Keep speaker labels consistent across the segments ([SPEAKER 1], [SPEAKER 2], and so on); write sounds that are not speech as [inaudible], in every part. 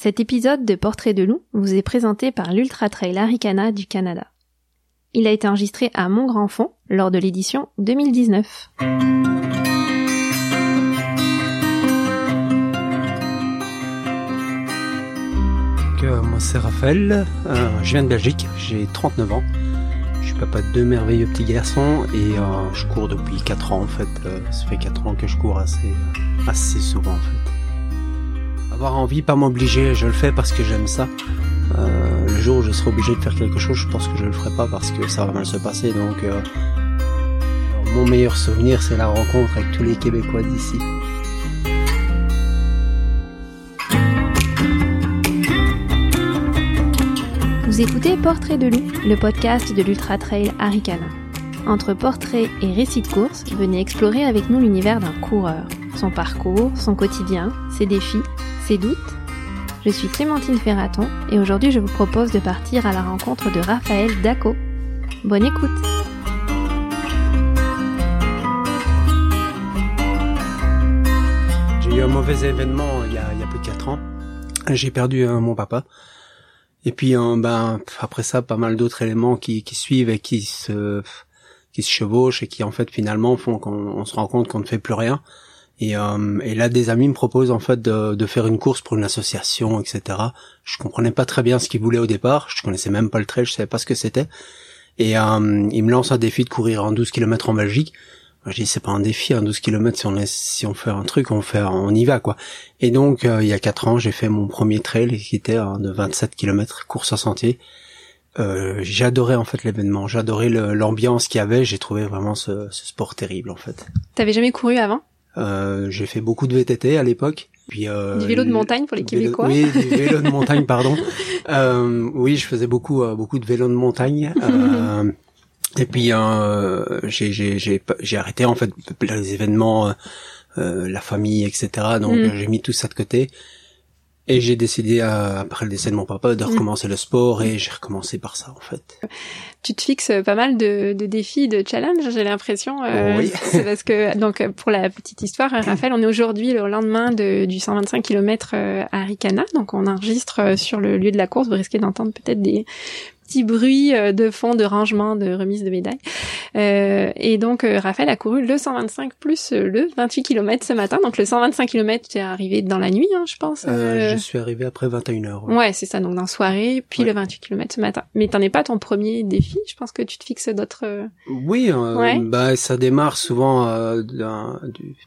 [SPEAKER 1] Cet épisode de Portrait de loup vous est présenté par l'Ultra Trail Aricana du Canada. Il a été enregistré à Mont-Grand-Fond lors de l'édition 2019.
[SPEAKER 2] Euh, moi c'est Raphaël, euh, je viens de Belgique, j'ai 39 ans. Je suis papa de deux merveilleux petits garçons et euh, je cours depuis 4 ans en fait. ça fait 4 ans que je cours assez, assez souvent en fait. Avoir envie, pas m'obliger, je le fais parce que j'aime ça. le jour où je serai obligé de faire quelque chose, je pense que je le ferai pas parce que ça va mal se passer. Donc mon meilleur souvenir c'est la rencontre avec tous les Québécois d'ici.
[SPEAKER 1] Vous écoutez Portrait de loup, le podcast de l'Ultra Trail Aricana. Entre portrait et récit de course, venez explorer avec nous l'univers d'un coureur, son parcours, son quotidien, ses défis, doutes. Je suis Clémentine Ferraton et aujourd'hui je vous propose de partir à la rencontre de Raphaël Daco. Bonne écoute
[SPEAKER 2] J'ai eu un mauvais événement il y a, plus de 4 ans. J'ai perdu euh, mon papa. Et puis euh, ben après ça, pas mal d'autres éléments qui, suivent et qui se chevauchent et qui en fait finalement font qu'on se rend compte qu'on ne fait plus rien. Et, euh, et là, des amis me proposent en fait de, de, faire une course pour une association, etc. Je comprenais pas très bien ce qu'ils voulaient au départ. Je connaissais même pas le trail, je savais pas ce que c'était. Et euh, ils me lancent un défi de courir en 12 km en Belgique. Je dis c'est pas un défi, un 12 km si on est, si on fait un truc, on fait, on y va quoi. Et donc euh, il y a quatre ans, j'ai fait mon premier trail qui était de 27 km course en sentier. Euh, j'adorais en fait l'événement, j'adorais l'ambiance qu'il y avait, j'ai trouvé vraiment ce, ce, sport terrible en fait.
[SPEAKER 1] T'avais jamais couru avant?
[SPEAKER 2] Euh, J'ai fait beaucoup de VTT à l'époque.
[SPEAKER 1] Puis, euh, du vélo de montagne pour les Québécois.
[SPEAKER 2] oui, du vélo de montagne, [laughs] pardon. Euh, oui, je faisais beaucoup, euh, beaucoup de vélo de montagne. Euh, et puis euh, j'ai j'ai j'ai arrêté en fait les événements, la famille, etc. Donc mm. j'ai mis tout ça de côté. Et j'ai décidé, après le décès de mon papa, de mm. recommencer le sport et j'ai recommencé par ça en fait.
[SPEAKER 1] Tu te fixes pas mal de, de défis, de challenges, j'ai l'impression.
[SPEAKER 2] Euh, oui. [laughs]
[SPEAKER 1] C'est parce que, donc pour la petite histoire, Raphaël, on est aujourd'hui le lendemain de, du 125 km à Ricana, donc on enregistre sur le lieu de la course. Vous risquez d'entendre peut-être des petit bruit euh, de fond de rangement de remise de médailles. Euh, et donc euh, Raphaël a couru le 125 plus le 28 km ce matin. Donc le 125 km, tu es arrivé dans la nuit, hein, je pense.
[SPEAKER 2] je suis arrivé après 21 heures.
[SPEAKER 1] Ouais, c'est ça, donc dans la soirée, puis le 28 km ce matin. Mais t'en es pas ton premier défi, je pense que tu te fixes d'autres...
[SPEAKER 2] Oui, bah ça démarre souvent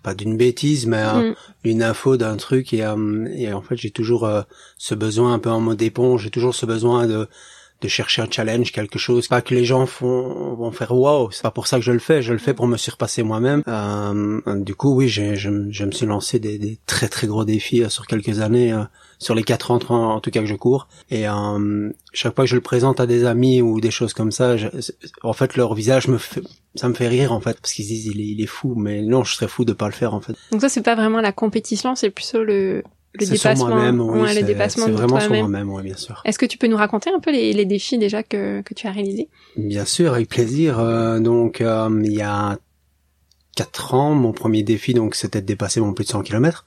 [SPEAKER 2] pas d'une bêtise, mais mm. une info d'un truc et, et en fait j'ai toujours ce besoin un peu en mode éponge, j'ai toujours ce besoin de de chercher un challenge, quelque chose. Pas que les gens font, vont faire wow, c'est pas pour ça que je le fais, je le fais pour me surpasser moi-même. Euh, du coup, oui, je, je, me suis lancé des, des, très très gros défis euh, sur quelques années, euh, sur les quatre ans en, tout cas que je cours. Et chaque fois que je le présente à des amis ou des choses comme ça, en fait, leur visage me fait, ça me fait rire en fait, parce qu'ils disent il est, il est fou, mais non, je serais fou de pas le faire en fait.
[SPEAKER 1] Donc ça, c'est pas vraiment la compétition, c'est plutôt le le
[SPEAKER 2] dépassement, moi-même, oui, ouais, le dépassement c'est vraiment sur moi-même, oui, bien sûr.
[SPEAKER 1] Est-ce que tu peux nous raconter un peu les, les défis déjà que, que tu as réalisés?
[SPEAKER 2] Bien sûr, avec plaisir. Euh, donc, euh, il y a quatre ans, mon premier défi, donc, c'était de dépasser mon plus de 100 km.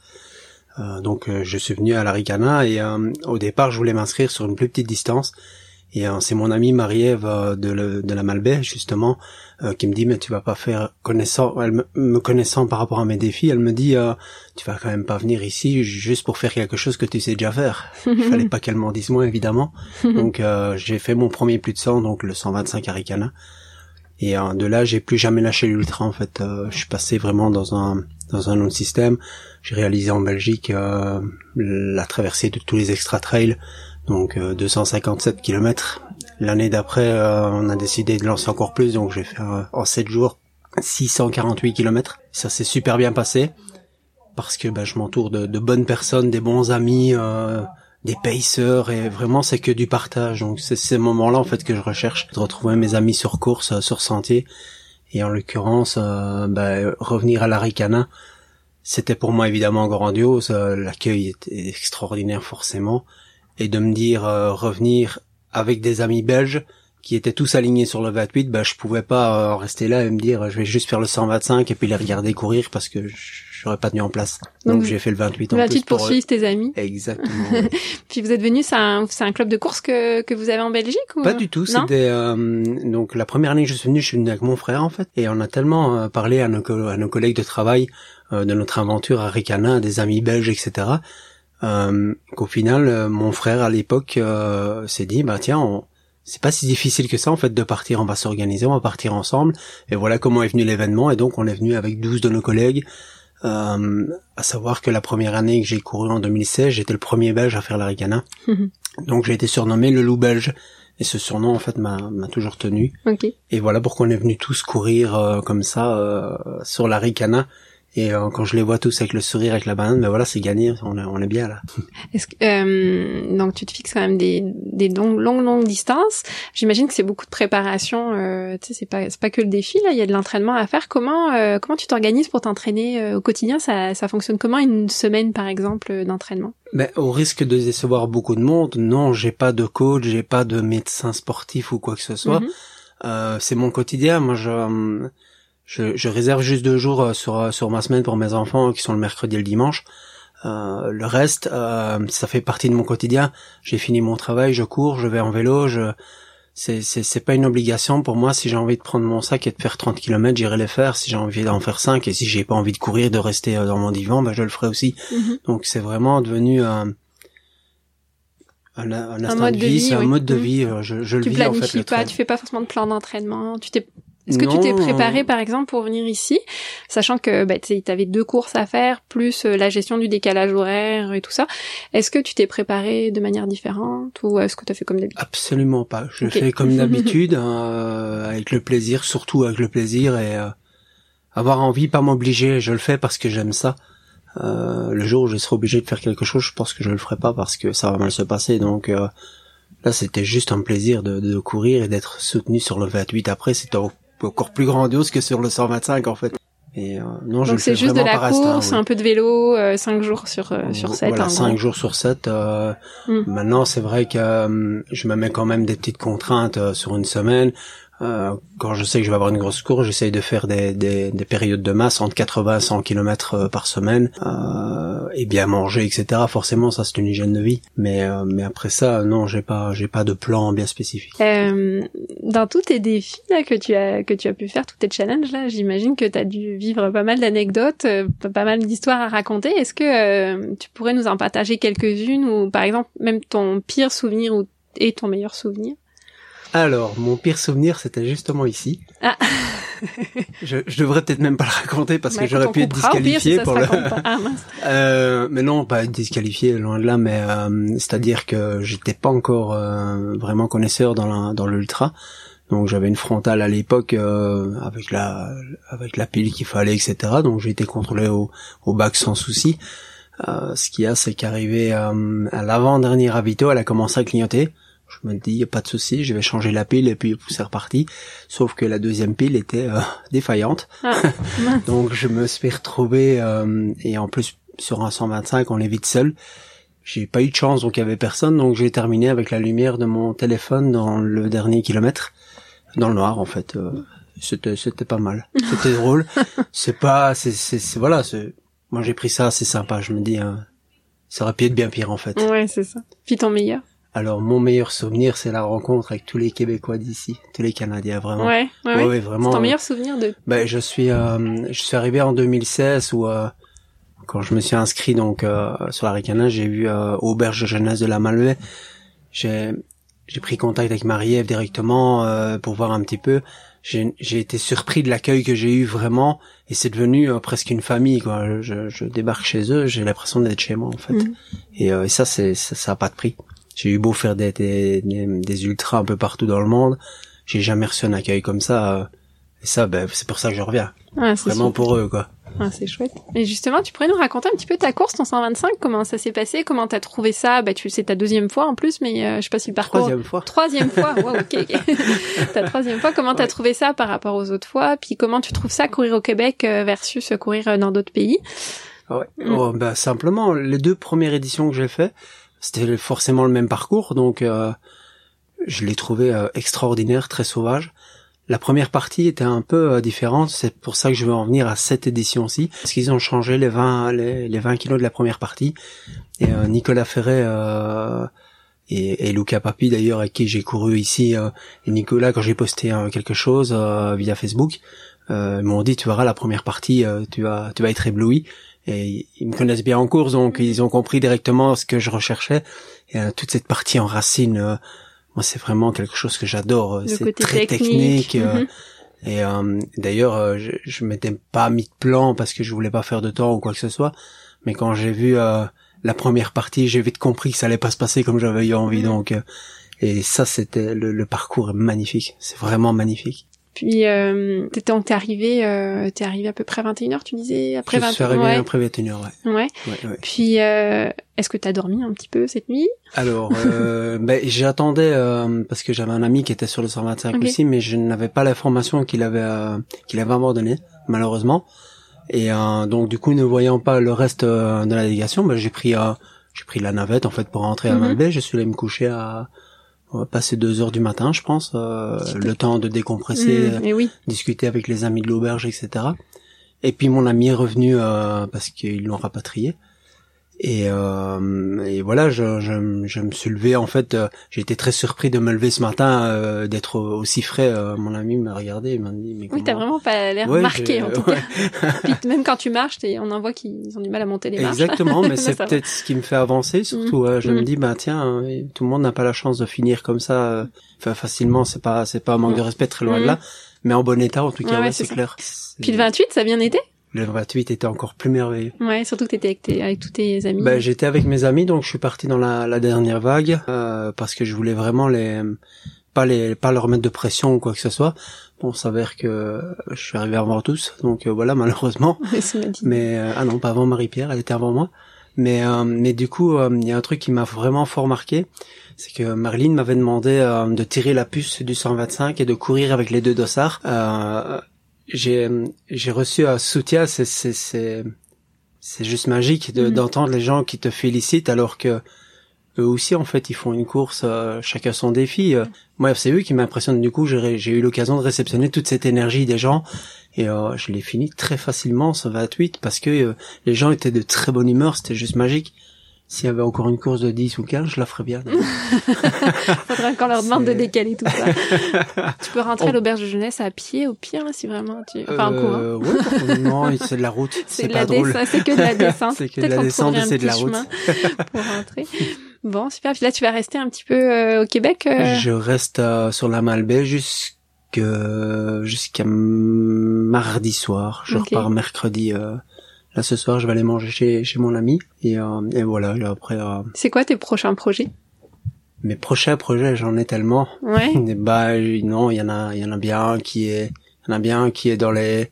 [SPEAKER 2] Euh, donc, euh, je suis venu à l'Aricana et au départ, je voulais m'inscrire sur une plus petite distance. Et c'est mon amie Marie-Ève de, de, la Malbaie, justement, euh, qui me dit mais tu vas pas faire connaissant elle me, connaissant par rapport à mes défis elle me dit euh, tu vas quand même pas venir ici juste pour faire quelque chose que tu sais déjà faire. [laughs] Il fallait pas qu'elle m'en dise moins évidemment. [laughs] Donc euh, j'ai fait mon premier plus de 100 donc le 125 Aricana et de là j'ai plus jamais lâché l'ultra en fait. Je suis passé vraiment dans un dans un autre système. J'ai réalisé en Belgique la traversée de tous les extra trails donc 257 km L'année d'après, euh, on a décidé de lancer encore plus, donc j'ai fait euh, en 7 jours 648 km. Ça s'est super bien passé parce que bah, je m'entoure de, bonnes personnes, des bons amis, euh, des pacers et vraiment c'est que du partage. Donc c'est ces moments-là en fait que je recherche, de retrouver mes amis sur course, sur sentier et en l'occurrence bah, revenir à l'Aricana. C'était pour moi évidemment grandiose, l'accueil était extraordinaire forcément et de me dire revenir avec des amis belges qui étaient tous alignés sur le 28, bah je pouvais pas euh, rester là et me dire je vais juste faire le 125 et puis les regarder courir parce que j'aurais pas tenu en place. Donc, j'ai fait le 28
[SPEAKER 1] en
[SPEAKER 2] 28
[SPEAKER 1] pour suivre tes amis.
[SPEAKER 2] Exactement. [laughs]
[SPEAKER 1] puis vous êtes venu, c'est un, un club de course que, que vous avez en Belgique ou
[SPEAKER 2] Pas du tout. C'était euh, donc la première année que je suis venu, je suis venu avec mon frère en fait, et on a tellement euh, parlé à nos, à nos collègues de travail de notre aventure à Ricana, des amis belges, etc. qu'au final, mon frère à l'époque s'est dit bah tiens on c'est pas si difficile que ça en fait de partir, on va s'organiser, on va partir ensemble. Et voilà comment est venu l'événement. Et donc on est venu avec 12 de nos collègues. Euh, à savoir que la première année que j'ai couru en 2016, j'étais le premier belge à faire la Ricana. donc j'ai été surnommé le loup belge. Et ce surnom en fait m'a toujours tenu. Et voilà pourquoi on est venu tous courir euh, comme ça euh, sur la Ricana. Et euh, quand je les vois tous avec le sourire, avec la banane, ben voilà, c'est gagné, on est, on est bien là. [laughs]
[SPEAKER 1] Est-ce que, euh, donc tu te fixes quand même des, des longues, longues, longues distances. J'imagine que c'est beaucoup de préparation. Euh, tu sais, c'est pas, c'est pas que le défi là. Il y a de l'entraînement à faire. Comment, euh, comment tu t'organises pour t'entraîner euh, au quotidien? Ça, ça fonctionne comment une semaine par exemple d'entraînement?
[SPEAKER 2] Ben, au risque de décevoir beaucoup de monde, non, j'ai pas de coach, j'ai pas de médecin sportif ou quoi que ce soit. Mm-hmm. c'est mon quotidien. Moi, je je, je, réserve juste deux jours euh, sur, euh, sur ma semaine pour mes enfants qui sont le mercredi et le dimanche. Euh, le reste, euh, ça fait partie de mon quotidien. J'ai fini mon travail, je cours, je vais en vélo. Je... C'est, c'est, c'est pas une obligation pour moi. Si j'ai envie de prendre mon sac et de faire 30 km, j'irai les faire. Si j'ai envie d'en faire 5 et si j'ai pas envie de courir, de rester dans mon divan, ben je le ferai aussi. Mhm. Donc c'est vraiment devenu un, un, un, mode de vie, c'est un mode de mhm. vie. Je, je
[SPEAKER 1] tu
[SPEAKER 2] le vis en
[SPEAKER 1] fait. pas, tu fais pas forcément de plan d'entraînement. Tu t'es est-ce que tu t'es préparé par exemple pour venir ici, sachant que bah, tu avais deux courses à faire, plus euh, la gestion du décalage horaire et tout ça. Est-ce que tu t'es préparé de manière différente ou est-ce que tu as fait comme d'habitude
[SPEAKER 2] Absolument pas. Je fais comme [laughs] d'habitude, euh, avec le plaisir, surtout avec le plaisir et euh, avoir envie, pas m'obliger. Je le fais parce que j'aime ça. le jour où je serai obligé de faire quelque chose, je pense que je le ferai pas parce que ça va mal se passer. Donc là, c'était juste un plaisir de, de courir et d'être soutenu sur le 28 après. C'était encore plus grandiose que sur le 125 en fait.
[SPEAKER 1] Et euh, non, Donc c'est juste de la course, un peu de vélo, euh, 5 jours sur euh, sur 7.
[SPEAKER 2] Voilà, 5 jours sur 7. Euh, mm. Maintenant, c'est vrai que euh, je me mets quand même des petites contraintes euh, sur une semaine. Euh, quand je sais que je vais avoir une grosse course, j'essaye de faire des, des, des, périodes de masse entre 80 et 100 km par semaine euh, et bien manger, etc. Forcément, ça c'est une hygiène de vie. Mais euh, mais après ça, non, j'ai pas j'ai pas de plan bien spécifique.
[SPEAKER 1] Euh, dans tous tes défis là, que tu as que tu as pu faire, tous tes challenges là, j'imagine que tu as dû vivre pas mal d'anecdotes, pas mal d'histoires à raconter. Est-ce que tu pourrais nous en partager quelques-unes ou par exemple même ton pire souvenir ou et ton meilleur souvenir?
[SPEAKER 2] Alors, mon pire souvenir, c'était justement ici. Ah. [laughs] je, je devrais peut-être même pas le raconter parce que bah, j'aurais pu être disqualifié pour le. [laughs] Ah, euh, mais non, pas être disqualifié, loin de là. Mais euh, c'est-à-dire que j'étais pas encore euh, vraiment connaisseur dans dans l'ultra. Donc j'avais une frontale à l'époque euh, avec la avec la pile qu'il fallait, etc. Donc j'ai été contrôlé au, au bac sans souci. ce qu'il y a, c'est qu'arrivé à l'avant-dernier ravito, elle a commencé à clignoter. Je me dis, y a pas de souci, je vais changer la pile et puis c'est reparti. Sauf que la deuxième pile était euh, [laughs] défaillante. Ah, [laughs] donc je me suis retrouvé euh, et en plus sur un 125, on est vite seul. J'ai pas eu de chance, donc il y avait personne, donc j'ai terminé avec la lumière de mon téléphone dans le dernier kilomètre, dans le noir en fait. Euh, c'était c'était pas mal, c'était drôle. [laughs] C'est pas, c'est c'est voilà, c'est moi j'ai pris ça, c'est sympa. Je me dis, hein, ça aurait pu être bien pire en fait.
[SPEAKER 1] Ouais, c'est ça. Puis ton meilleur?
[SPEAKER 2] Alors mon meilleur souvenir, c'est la rencontre avec tous les Québécois d'ici, tous les Canadiens vraiment.
[SPEAKER 1] Ouais, ouais, ouais, vraiment. C'est ton meilleur souvenir de.
[SPEAKER 2] Ben je suis, euh, je suis arrivé en 2016 où euh, quand je me suis inscrit donc euh, sur la Ricana, j'ai vu euh, auberge de jeunesse de la Malbaie. J'ai j'ai pris contact avec Marie-Ève directement euh, pour voir un petit peu. J'ai j'ai été surpris de l'accueil que j'ai eu vraiment et c'est devenu presque une famille quoi. Je, je débarque chez eux, j'ai l'impression d'être chez moi en fait. Mm. Et, et, ça c'est ça, ça a pas de prix. J'ai eu beau faire des, des, des, ultras un peu partout dans le monde, j'ai jamais reçu un accueil comme ça. Euh, et ça, ben, c'est pour ça que je reviens. Vraiment pour eux, quoi.
[SPEAKER 1] Ah, c'est chouette. Et justement, tu pourrais nous raconter un petit peu ta course, ton 125, comment ça s'est passé, comment t'as trouvé ça? Bah, tu c'est ta deuxième fois en plus, mais euh, je sais pas si le parcours.
[SPEAKER 2] Troisième fois.
[SPEAKER 1] Troisième fois. [laughs] Wow, ok. ok. [laughs] ta troisième fois. Comment t'as trouvé ça par rapport aux autres fois? Puis comment tu trouves ça courir au Québec euh, versus courir dans d'autres pays?
[SPEAKER 2] Ouais. Mm. Oh, bah, simplement, les deux premières éditions que j'ai fait, c'était forcément le même parcours, donc euh, je l'ai trouvé extraordinaire, très sauvage. La première partie était un peu différente, c'est pour ça que je veux en venir à cette édition-ci, parce qu'ils ont changé les 20 les, les 20 kilos de la première partie. Et Nicolas Ferret et, et Luca Papi d'ailleurs avec qui j'ai couru ici euh, et Nicolas quand j'ai posté euh, quelque chose euh, via Facebook euh, m'ont dit tu verras la première partie tu vas tu vas être ébloui et ils me connaissent bien en course donc ils ont compris directement ce que je recherchais et toute cette partie en racine moi c'est vraiment quelque chose que j'adore c'est très technique, mhm. et d'ailleurs je, je m'étais pas mis de plan parce que je voulais pas faire de temps ou quoi que ce soit mais quand j'ai vu la première partie, j'ai vite compris que ça allait pas se passer comme j'avais eu envie. Donc, euh, et ça, c'était le, parcours est magnifique. C'est vraiment magnifique.
[SPEAKER 1] Puis, euh, t'es, t'es arrivé, euh, t'es arrivé à peu près 21h, tu disais après
[SPEAKER 2] 21h. Je suis arrivé après 21h,
[SPEAKER 1] ouais. Ouais. ouais, Puis, euh, est-ce que t'as dormi un petit peu cette nuit?
[SPEAKER 2] Alors, euh, [laughs] ben, j'attendais euh, parce que j'avais un ami qui était sur le 125 aussi, mais je n'avais pas l'information qu'il avait qu'il avait abandonné, malheureusement. Et euh, donc du coup, ne voyant pas le reste euh, de la délégation, bah, j'ai pris euh, j'ai pris la navette en fait pour rentrer à Malbé. Mhm. Je suis allé me coucher à passer deux heures du matin, je pense, le temps de décompresser,
[SPEAKER 1] mhm,
[SPEAKER 2] discuter avec les amis de l'auberge, etc. Et puis mon ami est revenu parce qu'ils l'ont rapatrié. Et, euh, et voilà, je, je, je, me suis levé en fait. Euh, j'ai été très surpris de me lever ce matin, euh, d'être aussi frais. Euh, mon ami m'a regardé, il m'a dit mais
[SPEAKER 1] comment... Oui, t'as vraiment pas l'air marqué en [laughs] tout cas. Puis même quand tu marches, on en voit qu'ils ont du mal à monter les marches.
[SPEAKER 2] Exactement, mais [laughs] c'est peut-être ce qui me fait avancer surtout. Mm. je me mm. dis bah tiens, tout le monde n'a pas la chance de finir comme ça, enfin facilement. C'est pas c'est pas un manque de mm. respect très loin de là, mais en bon état en tout cas, ouais, c'est clair.
[SPEAKER 1] Puis le 28, ça a bien été?
[SPEAKER 2] Le 28 était encore plus merveilleux.
[SPEAKER 1] Ouais, surtout que t'étais avec, avec tous tes amis.
[SPEAKER 2] Ben, j'étais avec mes amis, donc je suis parti dans la, la dernière vague euh, parce que je voulais vraiment les pas les pas leur mettre de pression ou quoi que ce soit. Bon, s'avère que je suis arrivé avant tous, donc euh, voilà [laughs] malheureusement. mais euh, ah non, pas avant Marie-Pierre, elle était avant moi. Mais euh, mais du coup, il y a un truc qui m'a vraiment fort marqué, c'est que Marlene m'avait demandé de tirer la puce du 125 et de courir avec les deux dossards j'ai j'ai reçu un soutien c'est c'est c'est c'est juste magique de, mhm. d'entendre les gens qui te félicitent alors que eux aussi en fait ils font une course euh, chacun son défi. Euh, moi c'est eux qui m'impressionnent. Du coup j'ai j'ai eu l'occasion de réceptionner toute cette énergie des gens et euh, je l'ai fini très facilement ce 28 parce que les gens étaient de très bonne humeur c'était juste magique s'il y avait encore une course de 10 ou 15, je la ferais bien. [laughs]
[SPEAKER 1] Faudrait qu'on leur demande de décaler tout ça. [laughs] tu peux rentrer à l'auberge de jeunesse à pied au pire, si vraiment tu... Enfin, en cours.
[SPEAKER 2] Euh, ouais, non, c'est de la route. [laughs] C'est pas drôle.
[SPEAKER 1] C'est que de la descente.
[SPEAKER 2] c'est que de la descente et c'est de la route.
[SPEAKER 1] pour rentrer. Bon, super. Puis là, tu vas rester un petit peu euh, au Québec euh...
[SPEAKER 2] Je reste sur la Malbaie jusqu'à jusqu'à mardi soir. Je repars mercredi Là ce soir, je vais aller manger chez chez mon ami et euh, et voilà. Et après. Euh,
[SPEAKER 1] c'est quoi tes prochains projets?
[SPEAKER 2] Mes prochains projets, j'en ai tellement.
[SPEAKER 1] Ouais. [laughs]
[SPEAKER 2] bah non, il y en a il y en a bien qui est il y en a bien qui est dans les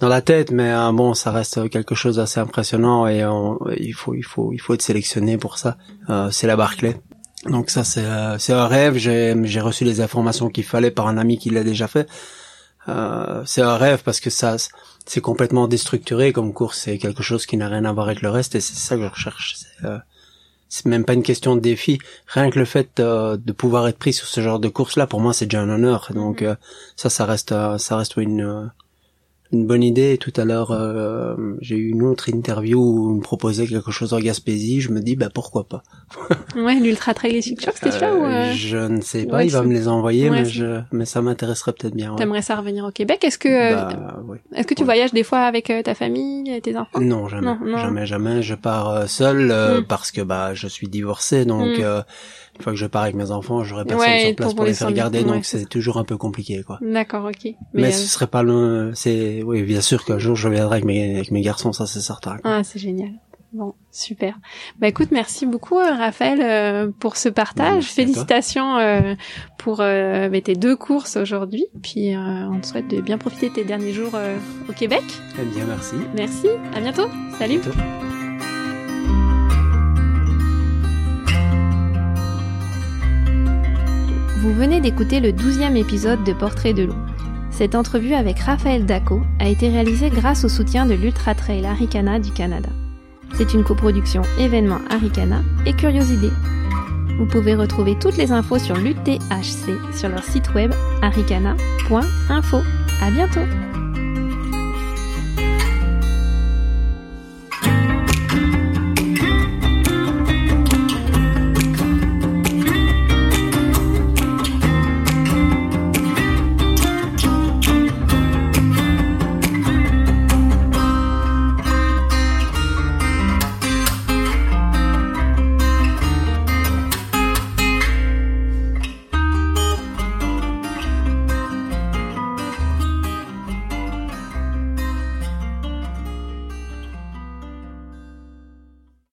[SPEAKER 2] dans la tête, mais euh, bon, ça reste quelque chose d'assez impressionnant et il faut il faut il faut être sélectionné pour ça. Euh, c'est la Barclay. Donc ça c'est c'est un rêve. J'ai j'ai reçu les informations qu'il fallait par un ami qui l'a déjà fait. Euh, c'est un rêve parce que ça c'est complètement déstructuré comme course, c'est quelque chose qui n'a rien à voir avec le reste et c'est ça que je recherche. C'est, euh, c'est même pas une question de défi. Rien que le fait euh, de pouvoir être pris sur ce genre de course là, pour moi, c'est déjà un honneur. Donc mm-hmm. euh, ça, ça reste, ça reste une une bonne idée. Tout à l'heure, euh, j'ai eu une autre interview où on me proposait quelque chose en Gaspésie. Je me dis, bah pourquoi pas? [laughs]
[SPEAKER 1] ouais, l'ultra trail c'était ça ou
[SPEAKER 2] euh... Je ne sais pas. il va me les envoyer, mais je, mais ça m'intéresserait peut-être bien. Ouais.
[SPEAKER 1] T'aimerais ça revenir au Québec? Est-ce que, euh, bah, est-ce que tu voyages des fois avec euh, ta famille, tes enfants?
[SPEAKER 2] Non, jamais, jamais, jamais. Je pars seul mm. parce que bah je suis divorcé, donc. Mm une fois que je pars avec mes enfants, j'aurai personne sur place pour, les faire garder, donc c'est toujours un peu compliqué, quoi.
[SPEAKER 1] D'accord, ok.
[SPEAKER 2] Mais, ce serait pas le, c'est, oui, bien sûr qu'un jour je viendrai avec mes, avec mes garçons, ça c'est certain.
[SPEAKER 1] Ah, c'est génial. Bon, super. Bah écoute, merci beaucoup euh, Raphaël euh, pour ce partage. Félicitations euh, pour bah, tes deux courses aujourd'hui. Puis on te souhaite de bien profiter de tes derniers jours au Québec.
[SPEAKER 2] Eh bien, merci.
[SPEAKER 1] Merci. À bientôt. Salut. Vous venez d'écouter le douzième épisode de Portrait de loup. Cette entrevue avec Raphaël Daco a été réalisée grâce au soutien de l'Ultra Trail Aricana du Canada. C'est une coproduction événement Aricana et Curiosité. Vous pouvez retrouver toutes les infos sur l'UTHC sur leur site web aricana.info. À bientôt!